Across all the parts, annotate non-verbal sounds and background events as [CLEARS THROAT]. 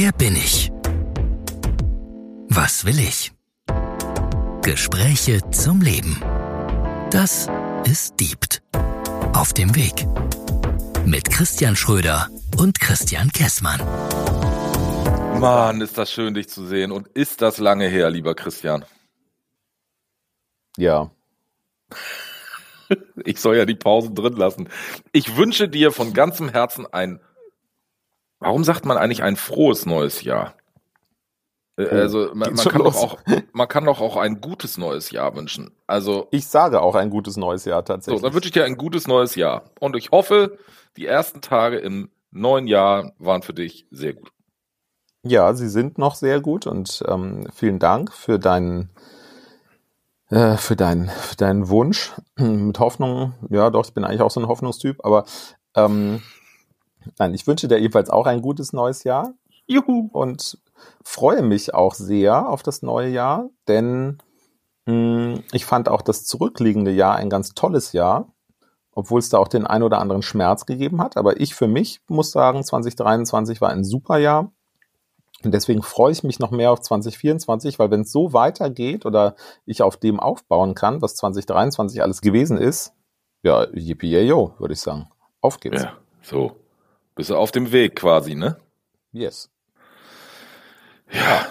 Wer bin ich? Was will ich? Gespräche zum Leben. Das ist Diebt. Auf dem Weg. Mit Christian Schröder und Christian Kessmann. Mann, ist das schön, dich zu sehen. Und ist das lange her, lieber Christian? Ja. [LAUGHS] Ich soll ja die Pausen drin lassen. Ich wünsche dir von ganzem Herzen ein, warum sagt man eigentlich ein frohes neues Jahr? Äh, Oh, Also man, man, kann doch auch, man kann doch auch ein gutes neues Jahr wünschen. Also Ich sage auch ein gutes neues Jahr so, tatsächlich. dann wünsche ich dir ein gutes neues Jahr. Und ich hoffe, die ersten Tage im neuen Jahr waren für dich sehr gut. ja, sie sind noch sehr gut und ähm, vielen Dank für deinen äh, für deinen für deinen Wunsch [CLEARS THROAT] mit Hoffnung. Ja, doch, ich bin eigentlich auch so ein Hoffnungstyp, aber ähm, nein, ich wünsche dir jedenfalls auch ein gutes neues Jahr Juhu. und freue mich auch sehr auf das neue Jahr, denn mh, ich fand auch das zurückliegende Jahr ein ganz tolles Jahr, obwohl es da auch den ein oder anderen Schmerz gegeben hat. Aber ich für mich muss sagen, 2023 war ein super Jahr. Und deswegen freue ich mich noch mehr auf 2024, weil wenn es so weitergeht oder ich auf dem aufbauen kann, was 2023 alles gewesen ist, ja, yippie yo, würde ich sagen. Auf geht's. Ja, so. Bist du auf dem Weg quasi, ne? Yes. Ja.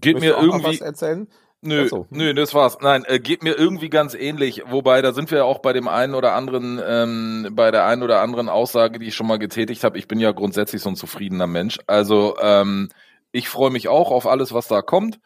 Geht Möchtest mir irgendwie. was erzählen? Nö, so. nö, das war's. Nein, äh, geht mir irgendwie ganz ähnlich. Wobei, da sind wir ja auch bei dem einen oder anderen, ähm, bei der einen oder anderen Aussage, die ich schon mal getätigt habe. Ich bin ja grundsätzlich so ein zufriedener Mensch. Also ähm, ich freue mich auch auf alles, was da kommt.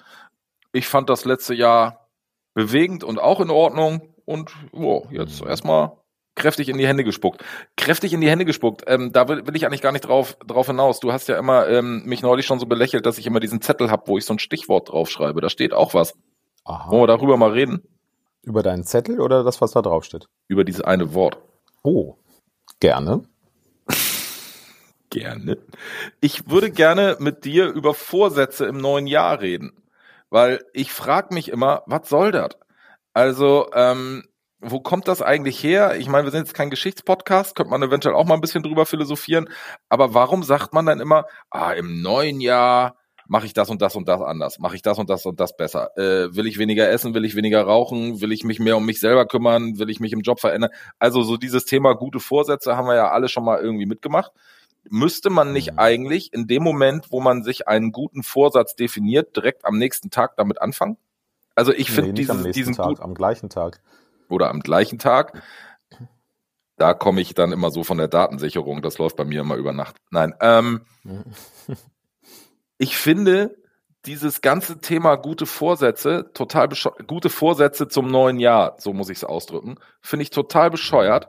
Ich fand das letzte Jahr bewegend und auch in Ordnung. Und wow, jetzt Mhm. erstmal kräftig in die Hände gespuckt. Kräftig in die Hände gespuckt. Ähm, da will, will ich eigentlich gar nicht drauf, drauf hinaus. Du hast ja immer ähm, mich neulich schon so belächelt, dass ich immer diesen Zettel habe, wo ich so ein Stichwort draufschreibe. Da steht auch was. Aha. Wollen wir darüber mal reden? Über deinen Zettel oder das, was da drauf steht? Über dieses eine Wort. Oh, gerne. Gerne. Ich würde gerne mit dir über Vorsätze im neuen Jahr reden. Weil ich frage mich immer, was soll das? Also, ähm, wo kommt das eigentlich her? Ich meine, wir sind jetzt kein Geschichtspodcast, könnte man eventuell auch mal ein bisschen drüber philosophieren. Aber warum sagt man dann immer, ah, im neuen Jahr mache ich das und das und das anders, mache ich das und das und das besser? Äh, will ich weniger essen, will ich weniger rauchen, will ich mich mehr um mich selber kümmern, will ich mich im Job verändern? Also so dieses Thema gute Vorsätze haben wir ja alle schon mal irgendwie mitgemacht. Müsste man nicht Mhm. eigentlich in dem Moment, wo man sich einen guten Vorsatz definiert, direkt am nächsten Tag damit anfangen? Also ich finde Nee, nächsten diesen Tag, guten am gleichen Tag. Oder am gleichen Tag. Da komme ich dann immer so von der Datensicherung. Das läuft bei mir immer über Nacht. Nein, ähm, [LAUGHS] ich finde dieses ganze Thema gute Vorsätze, total bescheuert, gute Vorsätze zum neuen Jahr, so muss ich es ausdrücken, finde ich total bescheuert.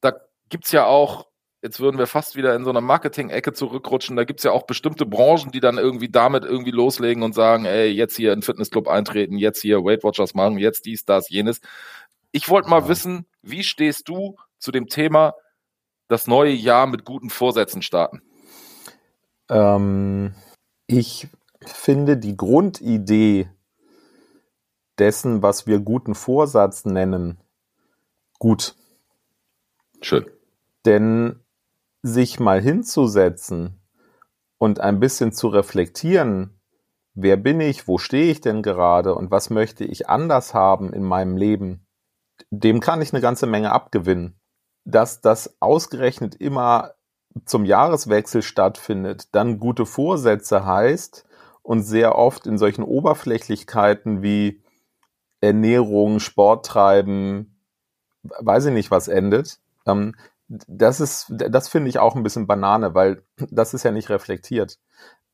Da gibt's ja auch, jetzt würden wir fast wieder in so einer Marketing-Ecke zurückrutschen, da gibt's ja auch bestimmte Branchen, die dann irgendwie damit irgendwie loslegen und sagen, ey, jetzt hier in den Fitnessclub eintreten, jetzt hier Weight Watchers machen, jetzt dies, das, jenes. Ich wollte mal Ja. wissen, wie stehst du zu dem Thema, das neue Jahr mit guten Vorsätzen starten? Ähm, ich finde die Grundidee dessen, was wir guten Vorsatz nennen, gut. Schön. Denn sich mal hinzusetzen und ein bisschen zu reflektieren, wer bin ich, wo stehe ich denn gerade und was möchte ich anders haben in meinem Leben, dem kann ich eine ganze Menge abgewinnen. Dass das ausgerechnet immer zum Jahreswechsel stattfindet, dann gute Vorsätze heißt und sehr oft in solchen Oberflächlichkeiten wie Ernährung, Sport treiben, weiß ich nicht, was endet. Ähm, das ist, das finde ich auch ein bisschen Banane, weil das ist ja nicht reflektiert.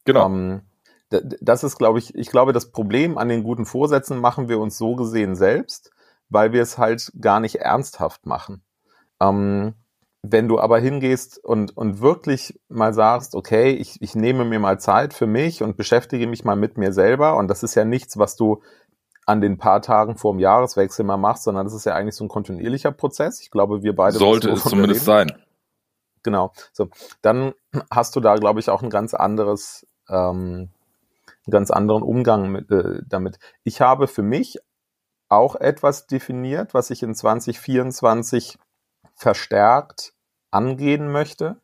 Genau. Ähm, das ist, glaube ich, ich glaube, das Problem an den guten Vorsätzen machen wir uns so gesehen selbst, weil wir es halt gar nicht ernsthaft machen. Ähm, wenn du aber hingehst und, und wirklich mal sagst, okay, ich, ich nehme mir mal Zeit für mich und beschäftige mich mal mit mir selber, und das ist ja nichts, was du an den paar Tagen vor dem Jahreswechsel mal machst, sondern das ist ja eigentlich so ein kontinuierlicher Prozess. Ich glaube, wir beide Sollte es zumindest sein. Genau. So, dann hast du da, glaube ich, auch ein ganz anderes, ähm, einen ganz anderen Umgang mit, äh, damit. Ich habe für mich auch etwas definiert, was ich in 2024 verstärkt angehen möchte.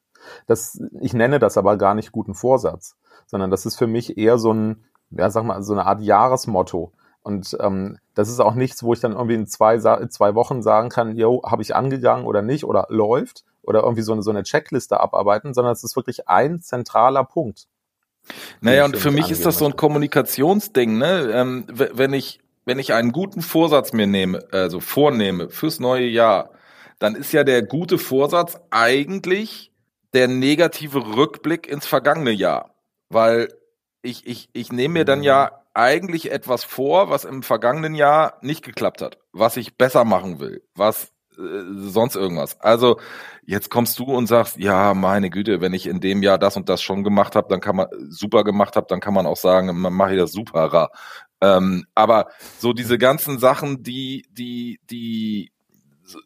Das, ich nenne das aber gar nicht guten Vorsatz, sondern das ist für mich eher so ein, ja, sag mal, so eine Art Jahresmotto. Und ähm, das ist auch nichts, wo ich dann irgendwie in zwei, zwei Wochen sagen kann, yo, habe ich angegangen oder nicht oder läuft oder irgendwie so eine, so eine Checkliste abarbeiten, sondern es ist wirklich ein zentraler Punkt. Naja, und für mich ist das so ein Kommunikationsding, ne? Ähm, wenn ich, wenn ich einen guten Vorsatz mir nehme, also vornehme fürs neue Jahr, dann ist ja der gute Vorsatz eigentlich der negative Rückblick ins vergangene Jahr. Weil ich, ich, ich nehme mir dann ja eigentlich etwas vor, was im vergangenen Jahr nicht geklappt hat, was ich besser machen will, was äh, sonst irgendwas. Also jetzt kommst du und sagst, ja, meine Güte, wenn ich in dem Jahr das und das schon gemacht habe, dann kann man super gemacht habe, dann kann man auch sagen, man mache ich das superer. Ähm, aber so diese ganzen Sachen, die die die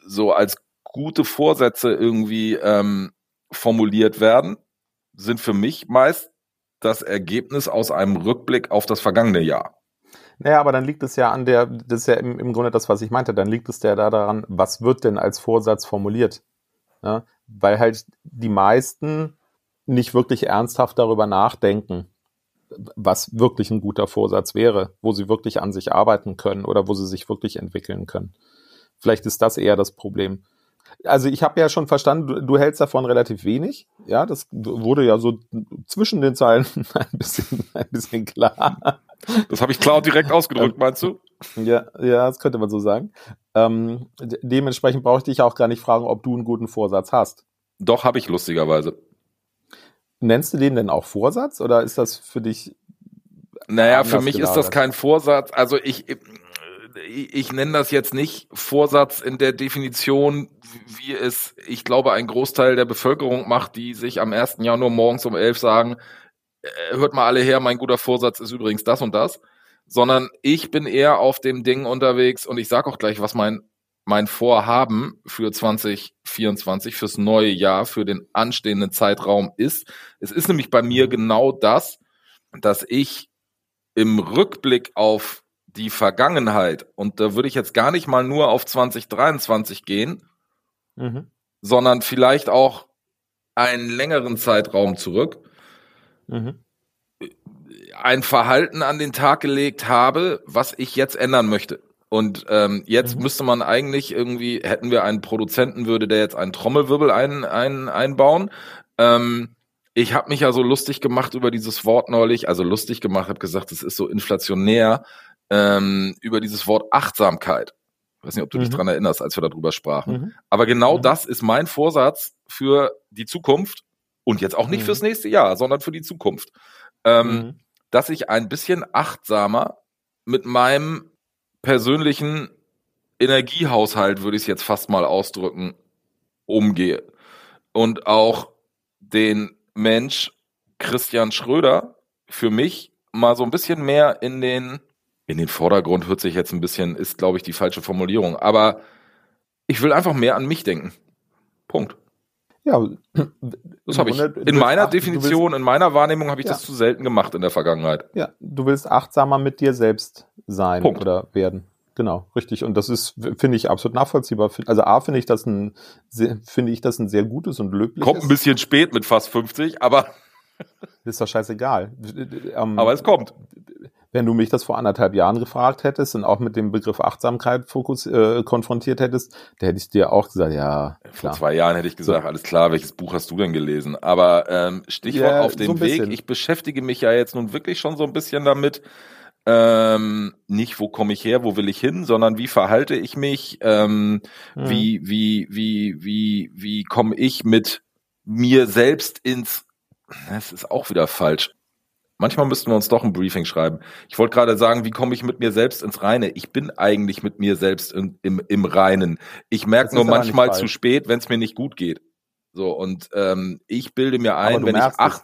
so als gute Vorsätze irgendwie ähm, formuliert werden, sind für mich meist das Ergebnis aus einem Rückblick auf das vergangene Jahr. Naja, aber dann liegt es ja an der, das ist ja im, im Grunde das, was ich meinte, dann liegt es ja da daran, was wird denn als Vorsatz formuliert? Ja, weil halt die meisten nicht wirklich ernsthaft darüber nachdenken, was wirklich ein guter Vorsatz wäre, wo sie wirklich an sich arbeiten können oder wo sie sich wirklich entwickeln können. Vielleicht ist das eher das Problem also ich habe ja schon verstanden, du, du, hältst davon relativ wenig. Ja, das wurde ja so zwischen den Zeilen [LAUGHS] ein bisschen, ein bisschen klar. Das habe ich klar und direkt ausgedrückt, meinst du? Ja, ja, das könnte man so sagen. Ähm, dementsprechend brauche ich dich auch gar nicht fragen, ob du einen guten Vorsatz hast. Doch, habe ich lustigerweise. Nennst du den denn auch Vorsatz oder ist das für dich? Naja, für mich gelagert? ist das kein Vorsatz. Also ich, ich nenne das jetzt nicht Vorsatz in der Definition, wie es, ich glaube, ein Großteil der Bevölkerung macht, die sich am 1. Januar morgens um 11 sagen, äh, hört mal alle her, mein guter Vorsatz ist übrigens das und das, sondern ich bin eher auf dem Ding unterwegs und ich sage auch gleich, was mein mein Vorhaben für 2024, fürs neue Jahr, für den anstehenden Zeitraum ist. Es ist nämlich bei mir genau das, dass ich im Rückblick auf die Vergangenheit, und da würde ich jetzt gar nicht mal nur auf 2023 gehen, mhm. sondern vielleicht auch einen längeren Zeitraum zurück, mhm. ein Verhalten an den Tag gelegt habe, was ich jetzt ändern möchte. Und ähm, jetzt mhm. müsste man eigentlich irgendwie, hätten wir einen Produzenten, würde der jetzt einen Trommelwirbel ein, ein, einbauen. Ähm, ich habe mich ja so lustig gemacht über dieses Wort neulich, also lustig gemacht, habe gesagt, es ist so inflationär ähm, über dieses Wort Achtsamkeit. Ich weiß nicht, ob du mhm. dich dran erinnerst, als wir darüber sprachen. Mhm. Aber genau mhm. das ist mein Vorsatz für die Zukunft und jetzt auch nicht mhm. fürs nächste Jahr, sondern für die Zukunft. Ähm, mhm. dass ich ein bisschen achtsamer mit meinem persönlichen Energiehaushalt, würde ich es jetzt fast mal ausdrücken, umgehe. Und auch den Mensch Christian Schröder für mich mal so ein bisschen mehr in den in den Vordergrund hört sich jetzt ein bisschen, ist, glaube ich, die falsche Formulierung. Aber ich will einfach mehr an mich denken. Punkt. Ja, das habe ich. In meiner Definition, willst, in meiner Wahrnehmung habe ich ja. das zu selten gemacht in der Vergangenheit. Ja, du willst achtsamer mit dir selbst sein Punkt. oder werden. Genau, richtig. Und das ist, finde ich, absolut nachvollziehbar. Also A, finde ich das ein, finde ich das ein sehr gutes und löbliches. Kommt ein bisschen spät mit fast 50, aber. Ist doch scheißegal. Ähm, [LAUGHS] aber es kommt wenn du mich das vor anderthalb Jahren gefragt hättest und auch mit dem Begriff Achtsamkeit fokus, äh, konfrontiert hättest, da hätte ich dir auch gesagt, ja. Klar. Vor zwei Jahren hätte ich gesagt, alles klar, welches Buch hast du denn gelesen? Aber ähm, Stichwort ja, auf dem so Weg, ich beschäftige mich ja jetzt nun wirklich schon so ein bisschen damit, ähm, nicht wo komme ich her, wo will ich hin, sondern wie verhalte ich mich, ähm, mhm. wie, wie, wie, wie, wie komme ich mit mir selbst ins, das ist auch wieder falsch, Manchmal müssten wir uns doch ein Briefing schreiben. Ich wollte gerade sagen, wie komme ich mit mir selbst ins Reine? Ich bin eigentlich mit mir selbst im, im, im Reinen. Ich merke nur manchmal zu spät, wenn es mir nicht gut geht. So, und ähm, ich bilde mir ein, wenn ich acht.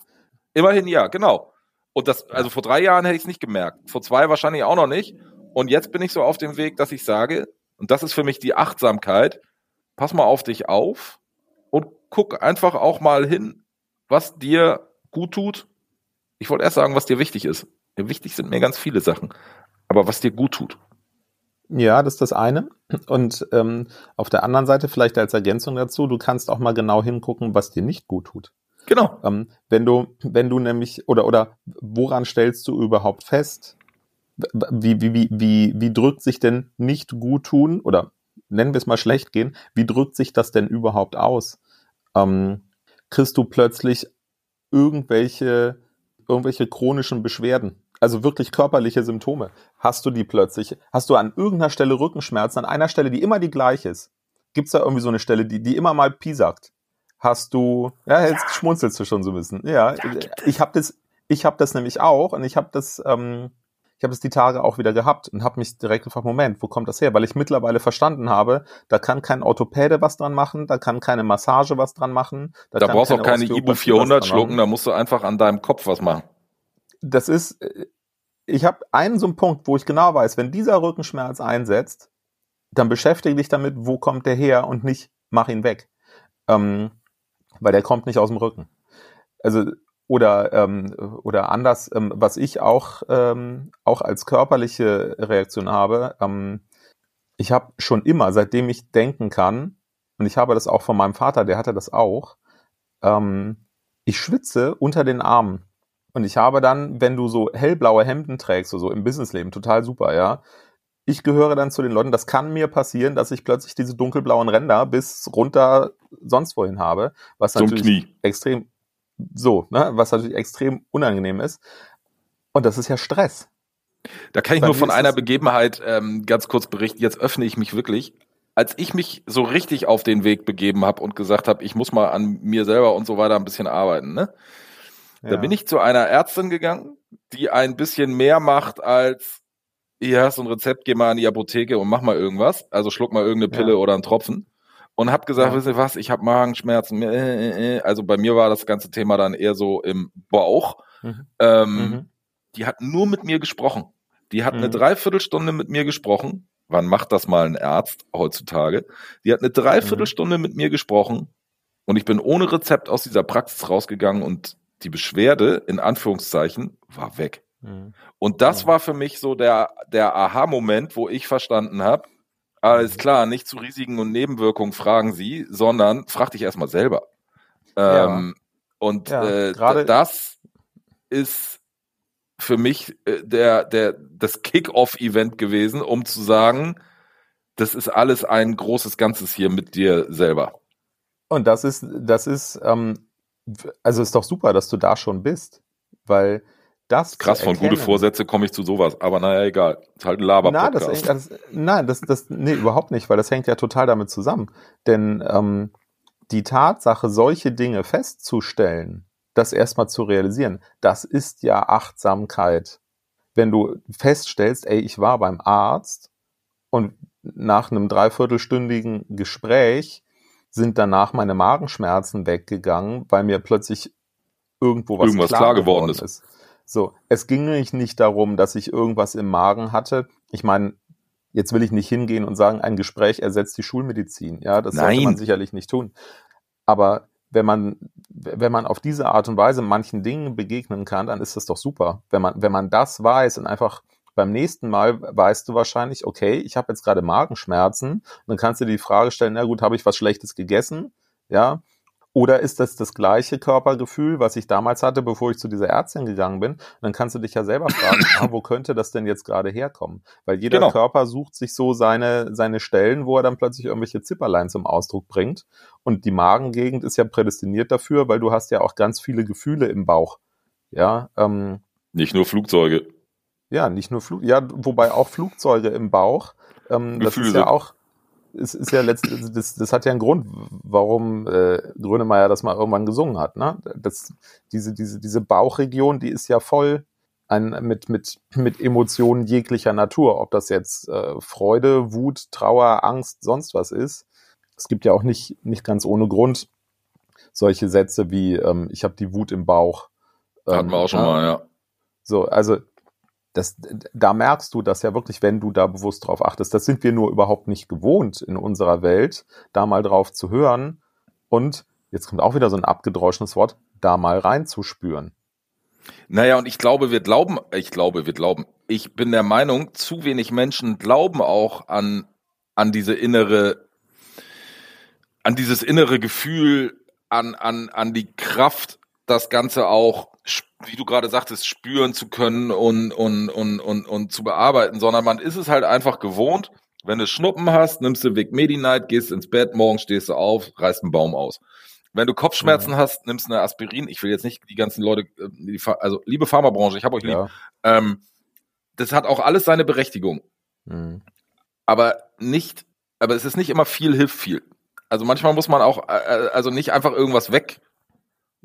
Immerhin ja, genau. Und das, also vor drei Jahren hätte ich es nicht gemerkt. Vor zwei wahrscheinlich auch noch nicht. Und jetzt bin ich so auf dem Weg, dass ich sage, und das ist für mich die Achtsamkeit, pass mal auf dich auf und guck einfach auch mal hin, was dir gut tut ich wollte erst sagen, was dir wichtig ist. Wichtig sind mir ganz viele Sachen. Aber was dir gut tut. Ja, das ist das eine. Und ähm, auf der anderen Seite vielleicht als Ergänzung dazu, du kannst auch mal genau hingucken, was dir nicht gut tut. Genau. Ähm, wenn du, wenn du nämlich, oder, oder woran stellst du überhaupt fest, wie, wie, wie, wie, wie drückt sich denn nicht gut tun oder nennen wir es mal schlecht gehen, wie drückt sich das denn überhaupt aus? Ähm, kriegst du plötzlich irgendwelche, irgendwelche chronischen Beschwerden? Also wirklich körperliche Symptome. Hast du die plötzlich? Hast du an irgendeiner Stelle Rückenschmerzen, an einer Stelle, die immer die gleiche ist? Gibt es da irgendwie so eine Stelle, die, die immer mal Pi sagt? Hast du, ja, jetzt ja. schmunzelst du schon so ein bisschen. Ja, ja ich habe das, ich habe das nämlich auch und ich habe das, ähm, ich habe es die Tage auch wieder gehabt und habe mich direkt gefragt, Moment, wo kommt das her? Weil ich mittlerweile verstanden habe, da kann kein Orthopäde was dran machen, da kann keine Massage was dran machen. Da, da brauchst du auch keine Ibu 400 schlucken, da musst du einfach an deinem Kopf was machen. Das ist, äh, ich habe einen so einen Punkt, wo ich genau weiß, wenn dieser Rückenschmerz einsetzt, dann beschäftige dich damit, wo kommt der her und nicht mach ihn weg. Ähm, weil der kommt nicht aus dem Rücken. Also oder, ähm, oder anders, ähm, was ich auch, ähm, auch als körperliche Reaktion habe, ähm, ich habe schon immer, seitdem ich denken kann, und ich habe das auch von meinem Vater, der hatte das auch, ähm, ich schwitze unter den Armen. Und ich habe dann, wenn du so hellblaue Hemden trägst, so im Businessleben, total super, ja. Ich gehöre dann zu den Leuten, das kann mir passieren, dass ich plötzlich diese dunkelblauen Ränder bis runter sonst wohin habe, was natürlich extrem, so, ne, was natürlich extrem unangenehm ist. Und das ist ja Stress. Da kann ich Bei nur von einer Begebenheit ähm, ganz kurz berichten. Jetzt öffne ich mich wirklich. Als ich mich so richtig auf den Weg begeben habe und gesagt habe, ich muss mal an mir selber und so weiter ein bisschen arbeiten, ne? Ja. Da bin ich zu einer Ärztin gegangen, die ein bisschen mehr macht als hier hast du ein Rezept, geh mal in die Apotheke und mach mal irgendwas. Also schluck mal irgendeine Pille ja. oder einen Tropfen und habe gesagt, ja. wisst ihr was, ich habe Magenschmerzen. Äh, äh, äh. Also bei mir war das ganze Thema dann eher so im Bauch. Mhm. Ähm, mhm. Die hat nur mit mir gesprochen. Die hat mhm. eine Dreiviertelstunde mit mir gesprochen. Wann macht das mal ein Arzt heutzutage? Die hat eine Dreiviertelstunde mhm. mit mir gesprochen und ich bin ohne Rezept aus dieser Praxis rausgegangen und die Beschwerde, in Anführungszeichen, war weg. Mhm. Und das war für mich so der, der Aha-Moment, wo ich verstanden habe, alles klar, nicht zu Risiken und Nebenwirkungen fragen Sie, sondern frag dich erstmal selber. Ähm, ja. Und ja, äh, das ist für mich äh, der, der, das Kick-Off-Event gewesen, um zu sagen, das ist alles ein großes Ganzes hier mit dir selber. Und das ist, das ist, ähm, also ist doch super, dass du da schon bist, weil das Krass, von gute Vorsätze komme ich zu sowas. Aber naja, egal. Ist halt ein laber Na, das, das, Nein, das, das, nee, überhaupt nicht, weil das hängt ja total damit zusammen. Denn ähm, die Tatsache, solche Dinge festzustellen, das erstmal zu realisieren, das ist ja Achtsamkeit. Wenn du feststellst, ey, ich war beim Arzt und nach einem dreiviertelstündigen Gespräch sind danach meine Magenschmerzen weggegangen, weil mir plötzlich irgendwo was Irgendwas klar, klar geworden ist. ist. So, es ging nämlich nicht darum, dass ich irgendwas im Magen hatte. Ich meine, jetzt will ich nicht hingehen und sagen, ein Gespräch ersetzt die Schulmedizin. Ja, das Nein. sollte man sicherlich nicht tun. Aber wenn man, wenn man auf diese Art und Weise manchen Dingen begegnen kann, dann ist das doch super. Wenn man, wenn man das weiß und einfach beim nächsten Mal weißt du wahrscheinlich, okay, ich habe jetzt gerade Magenschmerzen, dann kannst du dir die Frage stellen, na gut, habe ich was Schlechtes gegessen? Ja, oder ist das das gleiche Körpergefühl, was ich damals hatte, bevor ich zu dieser Ärztin gegangen bin? Und dann kannst du dich ja selber fragen, ah, wo könnte das denn jetzt gerade herkommen? Weil jeder genau. Körper sucht sich so seine, seine Stellen, wo er dann plötzlich irgendwelche Zipperlein zum Ausdruck bringt. Und die Magengegend ist ja prädestiniert dafür, weil du hast ja auch ganz viele Gefühle im Bauch. Ja, ähm, nicht nur Flugzeuge. Ja, nicht nur Flug, ja, wobei auch Flugzeuge im Bauch. Ähm, das ist ja auch, es ist ja letztendlich, das, das hat ja einen Grund, warum äh, Grönemeyer das mal irgendwann gesungen hat. Ne? Das, diese, diese, diese Bauchregion, die ist ja voll ein, mit, mit, mit Emotionen jeglicher Natur. Ob das jetzt äh, Freude, Wut, Trauer, Angst, sonst was ist. Es gibt ja auch nicht, nicht ganz ohne Grund solche Sätze wie ähm, ich habe die Wut im Bauch. Ähm, Hatten wir auch schon mal, ja. So, also das, da merkst du das ja wirklich, wenn du da bewusst drauf achtest. Das sind wir nur überhaupt nicht gewohnt in unserer Welt, da mal drauf zu hören und jetzt kommt auch wieder so ein abgedroschenes Wort, da mal reinzuspüren. Naja, und ich glaube, wir glauben, ich glaube, wir glauben, ich bin der Meinung, zu wenig Menschen glauben auch an, an diese innere, an dieses innere Gefühl, an, an, an die Kraft, das Ganze auch, wie du gerade sagtest, spüren zu können und, und, und, und, und zu bearbeiten, sondern man ist es halt einfach gewohnt. Wenn du Schnuppen hast, nimmst du Weg Medi-Night, gehst ins Bett, morgen stehst du auf, reißt einen Baum aus. Wenn du Kopfschmerzen mhm. hast, nimmst du eine Aspirin. Ich will jetzt nicht die ganzen Leute, äh, die, also liebe Pharmabranche, ich habe euch lieb. Ja. Ähm, das hat auch alles seine Berechtigung. Mhm. Aber nicht, aber es ist nicht immer viel hilft viel. Also manchmal muss man auch, äh, äh, also nicht einfach irgendwas weg,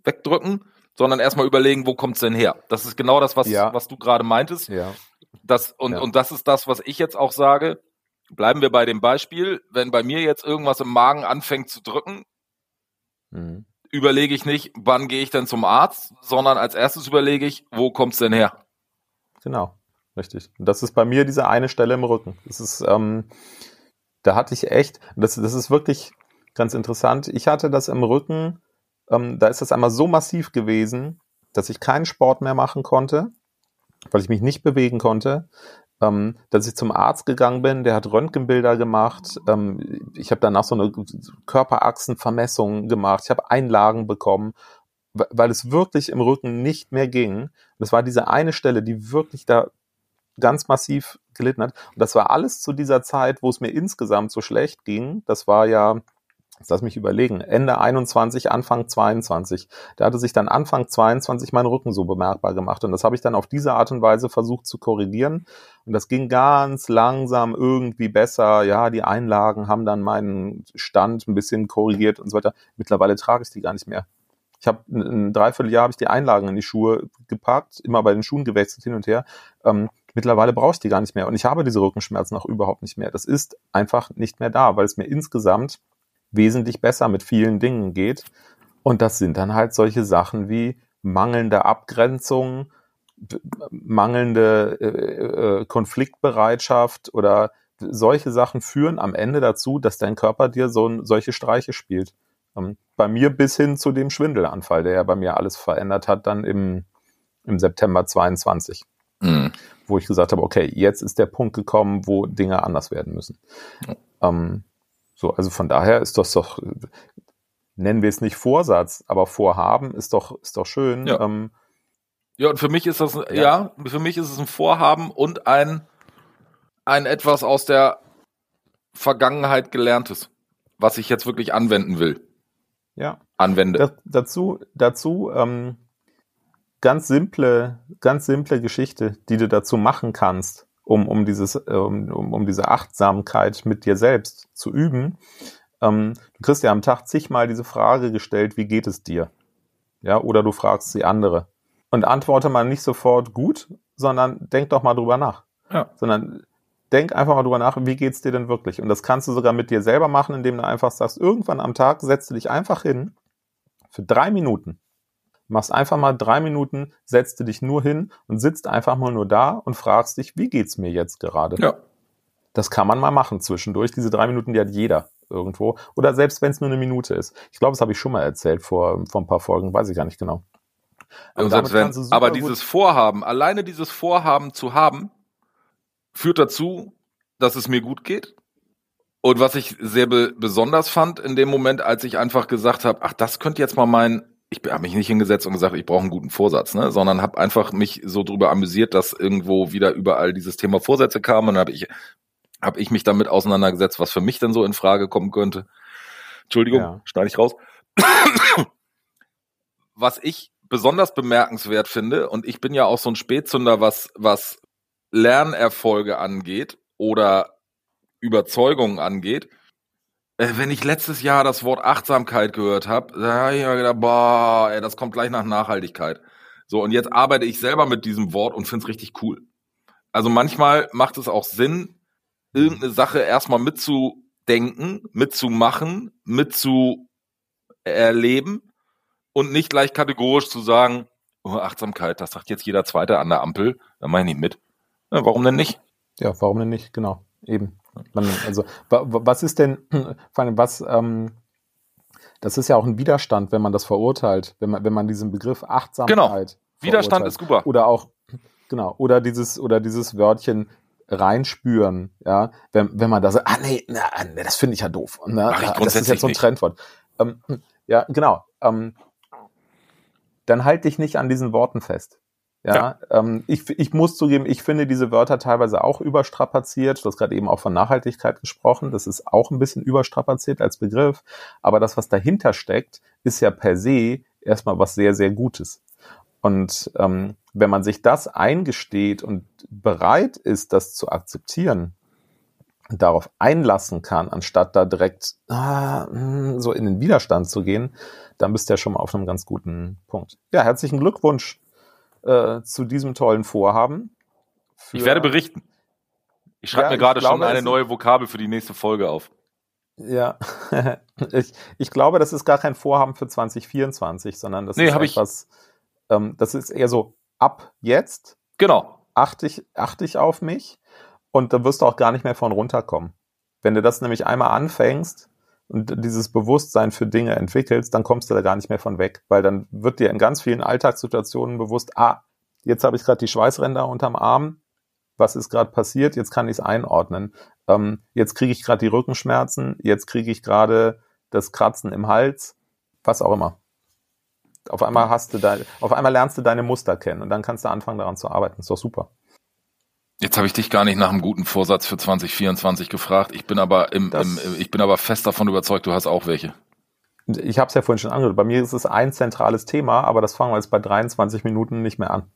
wegdrücken, sondern erstmal überlegen, wo kommt's denn her? Das ist genau das, was, ja. was du gerade meintest. Ja. Das, und, ja. und das ist das, was ich jetzt auch sage. Bleiben wir bei dem Beispiel. Wenn bei mir jetzt irgendwas im Magen anfängt zu drücken, mhm. überlege ich nicht, wann gehe ich denn zum Arzt, sondern als erstes überlege ich, wo kommt's denn her? Genau, richtig. Und das ist bei mir diese eine Stelle im Rücken. Das ist, ähm, da hatte ich echt, das, das ist wirklich, ganz interessant. Ich hatte das im Rücken, ähm, da ist das einmal so massiv gewesen, dass ich keinen Sport mehr machen konnte, weil ich mich nicht bewegen konnte. Ähm, dass ich zum Arzt gegangen bin, der hat Röntgenbilder gemacht. Ähm, ich habe danach so eine Körperachsenvermessung gemacht. Ich habe Einlagen bekommen, weil es wirklich im Rücken nicht mehr ging. Es war diese eine Stelle, die wirklich da ganz massiv gelitten hat. Und das war alles zu dieser Zeit, wo es mir insgesamt so schlecht ging. Das war ja Jetzt lass mich überlegen. Ende 21, Anfang 22. Da hatte sich dann Anfang 22 mein Rücken so bemerkbar gemacht. Und das habe ich dann auf diese Art und Weise versucht zu korrigieren. Und das ging ganz langsam irgendwie besser. Ja, die Einlagen haben dann meinen Stand ein bisschen korrigiert und so weiter. Mittlerweile trage ich die gar nicht mehr. Ich habe ein Dreivierteljahr habe ich die Einlagen in die Schuhe gepackt, immer bei den Schuhen gewechselt hin und her. Ähm, mittlerweile brauche ich die gar nicht mehr. Und ich habe diese Rückenschmerzen auch überhaupt nicht mehr. Das ist einfach nicht mehr da, weil es mir insgesamt wesentlich besser mit vielen Dingen geht. Und das sind dann halt solche Sachen wie mangelnde Abgrenzung, mangelnde äh, äh, Konfliktbereitschaft oder solche Sachen führen am Ende dazu, dass dein Körper dir so solche Streiche spielt. Ähm, bei mir bis hin zu dem Schwindelanfall, der ja bei mir alles verändert hat, dann im, im September 22. Mhm. Wo ich gesagt habe, okay, jetzt ist der Punkt gekommen, wo Dinge anders werden müssen. Mhm. Ähm, so, also von daher ist das doch, nennen wir es nicht Vorsatz, aber Vorhaben ist doch, ist doch schön. Ja, ähm, ja und für mich ist das, ja. ja, für mich ist es ein Vorhaben und ein, ein etwas aus der Vergangenheit gelerntes, was ich jetzt wirklich anwenden will. Ja. Anwende. Da, dazu, dazu, ähm, ganz simple, ganz simple Geschichte, die du dazu machen kannst um, um, dieses, um, um diese Achtsamkeit mit dir selbst zu üben. Ähm, du kriegst ja am Tag zigmal diese Frage gestellt, wie geht es dir? Ja, oder du fragst die andere. Und antworte mal nicht sofort gut, sondern denk doch mal drüber nach. Ja. Sondern denk einfach mal drüber nach, wie geht's dir denn wirklich? Und das kannst du sogar mit dir selber machen, indem du einfach sagst, irgendwann am Tag setzt du dich einfach hin für drei Minuten machst einfach mal drei Minuten, setzt dich nur hin und sitzt einfach mal nur da und fragst dich, wie geht's mir jetzt gerade? Ja. Das kann man mal machen zwischendurch. Diese drei Minuten, die hat jeder irgendwo. Oder selbst wenn es nur eine Minute ist. Ich glaube, das habe ich schon mal erzählt vor, vor ein paar Folgen, weiß ich gar nicht genau. Aber, wenn, aber dieses Vorhaben, alleine dieses Vorhaben zu haben, führt dazu, dass es mir gut geht. Und was ich sehr be besonders fand in dem Moment, als ich einfach gesagt habe, ach, das könnte jetzt mal mein ich habe mich nicht hingesetzt und gesagt, ich brauche einen guten Vorsatz, ne? sondern habe einfach mich so drüber amüsiert, dass irgendwo wieder überall dieses Thema Vorsätze kam und dann habe ich habe ich mich damit auseinandergesetzt, was für mich denn so in Frage kommen könnte. Entschuldigung, ja. schneide ich raus. [COUGHS] was ich besonders bemerkenswert finde und ich bin ja auch so ein Spätzünder, was was Lernerfolge angeht oder Überzeugungen angeht wenn ich letztes Jahr das Wort Achtsamkeit gehört habe, da habe ich mir gedacht, boah, ey, das kommt gleich nach Nachhaltigkeit. So, und jetzt arbeite ich selber mit diesem Wort und finde es richtig cool. Also manchmal macht es auch Sinn, irgendeine Sache erstmal mitzudenken, mitzumachen, mitzuerleben und nicht gleich kategorisch zu sagen, oh, Achtsamkeit, das sagt jetzt jeder Zweite an der Ampel, da mache ich nicht mit. Ja, warum denn nicht? Ja, warum denn nicht? Genau, eben. Man, also, was ist denn, [CLEARS THROAT] vor allem, was, ähm, das ist ja auch ein Widerstand, wenn man das verurteilt, wenn man, wenn man diesen Begriff Achtsamkeit. Genau. Widerstand ist super. Oder auch, genau, oder dieses, oder dieses Wörtchen reinspüren, ja, wenn, wenn man da sagt, ah nee, na, nee das finde ich ja doof. Ne? Ich das ist jetzt so ein Trendwort. Ähm, Ja, genau. Ähm, dann halt dich nicht an diesen Worten fest. Ja, ja. Ähm, ich, ich muss zugeben, ich finde diese Wörter teilweise auch überstrapaziert. Du hast gerade eben auch von Nachhaltigkeit gesprochen. Das ist auch ein bisschen überstrapaziert als Begriff. Aber das, was dahinter steckt, ist ja per se erstmal was sehr, sehr Gutes. Und ähm, wenn man sich das eingesteht und bereit ist, das zu akzeptieren, darauf einlassen kann, anstatt da direkt ah, hm, so in den Widerstand zu gehen, dann bist du ja schon mal auf einem ganz guten Punkt. Ja, herzlichen Glückwunsch äh, zu diesem tollen Vorhaben. ich werde berichten. Ich schreibe ja, mir gerade schon eine neue Vokabel für die nächste Folge auf. Ja, [LAUGHS] ich, ich glaube, das ist gar kein Vorhaben für 2024, sondern das nee, ist etwas, ähm, das ist eher so ab jetzt. Genau. Achte ich, achte ich auf mich und da wirst du auch gar nicht mehr von runterkommen. Wenn du das nämlich einmal anfängst und dieses Bewusstsein für Dinge entwickelst, dann kommst du da gar nicht mehr von weg, weil dann wird dir in ganz vielen Alltagssituationen bewusst, ah, jetzt habe ich gerade die Schweißränder unterm Arm, was ist gerade passiert, jetzt kann ich es einordnen. Ähm, jetzt kriege ich gerade die Rückenschmerzen, jetzt kriege ich gerade das Kratzen im Hals, was auch immer. Auf einmal hast du da, auf einmal lernst du deine Muster kennen und dann kannst du anfangen daran zu arbeiten. Ist doch super. Jetzt habe ich dich gar nicht nach einem guten Vorsatz für 2024 gefragt. Ich bin aber im, im, ich bin aber fest davon überzeugt, du hast auch welche. Ich habe es ja vorhin schon angehört. Bei mir ist es ein zentrales Thema, aber das fangen wir jetzt bei 23 Minuten nicht mehr an.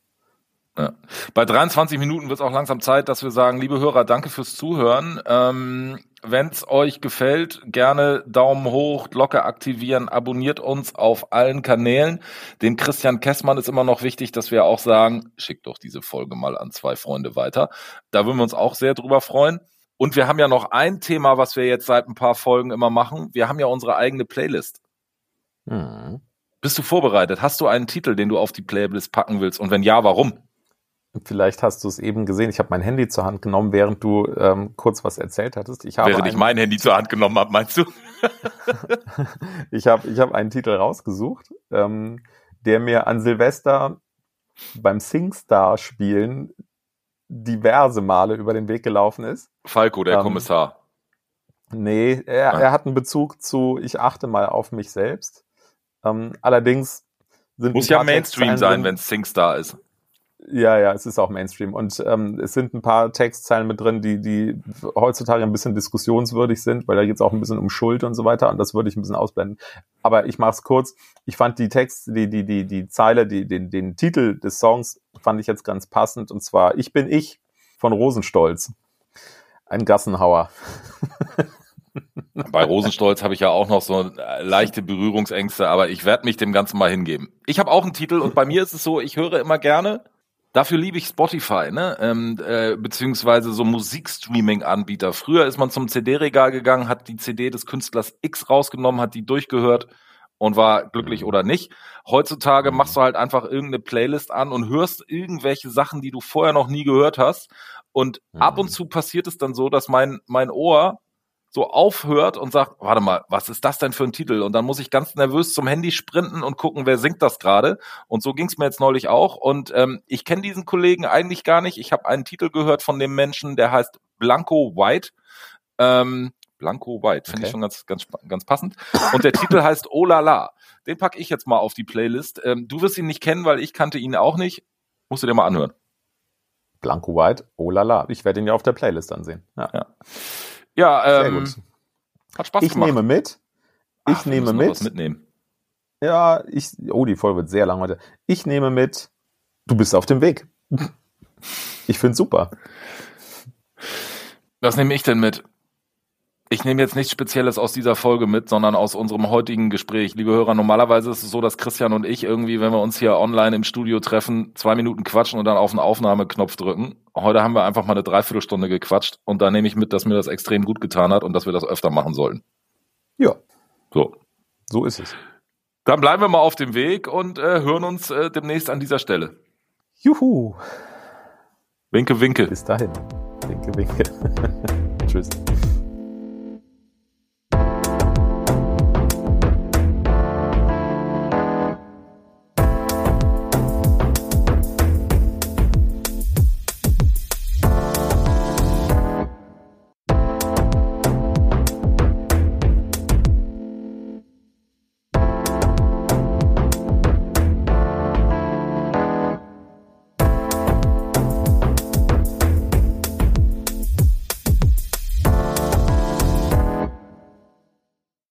Ja. Bei 23 Minuten wird es auch langsam Zeit, dass wir sagen, liebe Hörer, danke fürs Zuhören. Ähm, Wenn es euch gefällt, gerne Daumen hoch, Glocke aktivieren, abonniert uns auf allen Kanälen. Dem Christian Kessmann ist immer noch wichtig, dass wir auch sagen, schickt doch diese Folge mal an zwei Freunde weiter. Da würden wir uns auch sehr drüber freuen. Und wir haben ja noch ein Thema, was wir jetzt seit ein paar Folgen immer machen. Wir haben ja unsere eigene Playlist. Hm. Bist du vorbereitet? Hast du einen Titel, den du auf die Playlist packen willst? Und wenn ja, warum? Vielleicht hast du es eben gesehen. Ich habe mein Handy zur Hand genommen, während du ähm, kurz was erzählt hattest. Ich habe während ich mein Handy zur Hand genommen habe, meinst du? [LAUGHS] ich habe ich hab einen Titel rausgesucht, ähm, der mir an Silvester beim SingStar-Spielen diverse Male über den Weg gelaufen ist. Falco, der ähm, Kommissar. Nee, er, ah. er hat einen Bezug zu Ich achte mal auf mich selbst. Ähm, allerdings sind Muss ja Mainstream sein, wenn es SingStar ist. Ja, ja, es ist auch Mainstream. Und ähm, es sind ein paar Textzeilen mit drin, die, die heutzutage ein bisschen diskussionswürdig sind, weil da geht es auch ein bisschen um Schuld und so weiter. Und das würde ich ein bisschen ausblenden. Aber ich mache es kurz. Ich fand die Text, die, die, die, die Zeile, die, den, den Titel des Songs fand ich jetzt ganz passend. Und zwar Ich bin ich von Rosenstolz. Ein Gassenhauer. Bei Rosenstolz habe ich ja auch noch so leichte Berührungsängste, aber ich werde mich dem Ganzen mal hingeben. Ich habe auch einen Titel und bei mir ist es so, ich höre immer gerne Dafür liebe ich Spotify, ne? Ähm, äh, beziehungsweise so Musikstreaming-Anbieter. Früher ist man zum CD-Regal gegangen, hat die CD des Künstlers X rausgenommen, hat die durchgehört und war glücklich oder nicht. Heutzutage machst du halt einfach irgendeine Playlist an und hörst irgendwelche Sachen, die du vorher noch nie gehört hast. Und ab und zu passiert es dann so, dass mein, mein Ohr so aufhört und sagt, warte mal, was ist das denn für ein Titel? Und dann muss ich ganz nervös zum Handy sprinten und gucken, wer singt das gerade. Und so ging es mir jetzt neulich auch. Und ähm, ich kenne diesen Kollegen eigentlich gar nicht. Ich habe einen Titel gehört von dem Menschen, der heißt Blanco White. Ähm, Blanco White, finde okay. ich schon ganz, ganz, ganz passend. Und der Titel heißt Oh la la. Den packe ich jetzt mal auf die Playlist. Ähm, du wirst ihn nicht kennen, weil ich kannte ihn auch nicht. Musst du dir mal anhören. Blanco White, oh la la. Ich werde ihn ja auf der Playlist ansehen. Ja. ja. Ja, ähm, hat Spaß ich gemacht. Ich nehme mit. Ich Ach, nehme mit. Mitnehmen. Ja, ich, oh, die Folge wird sehr lang heute. Ich nehme mit. Du bist auf dem Weg. Ich finde super. Was nehme ich denn mit? Ich nehme jetzt nichts Spezielles aus dieser Folge mit, sondern aus unserem heutigen Gespräch. Liebe Hörer, normalerweise ist es so, dass Christian und ich irgendwie, wenn wir uns hier online im Studio treffen, zwei Minuten quatschen und dann auf den Aufnahmeknopf drücken. Heute haben wir einfach mal eine Dreiviertelstunde gequatscht und da nehme ich mit, dass mir das extrem gut getan hat und dass wir das öfter machen sollten. Ja. So. So ist es. Dann bleiben wir mal auf dem Weg und äh, hören uns äh, demnächst an dieser Stelle. Juhu. Winke, winke. Bis dahin. Winke, winke. [LAUGHS] Tschüss.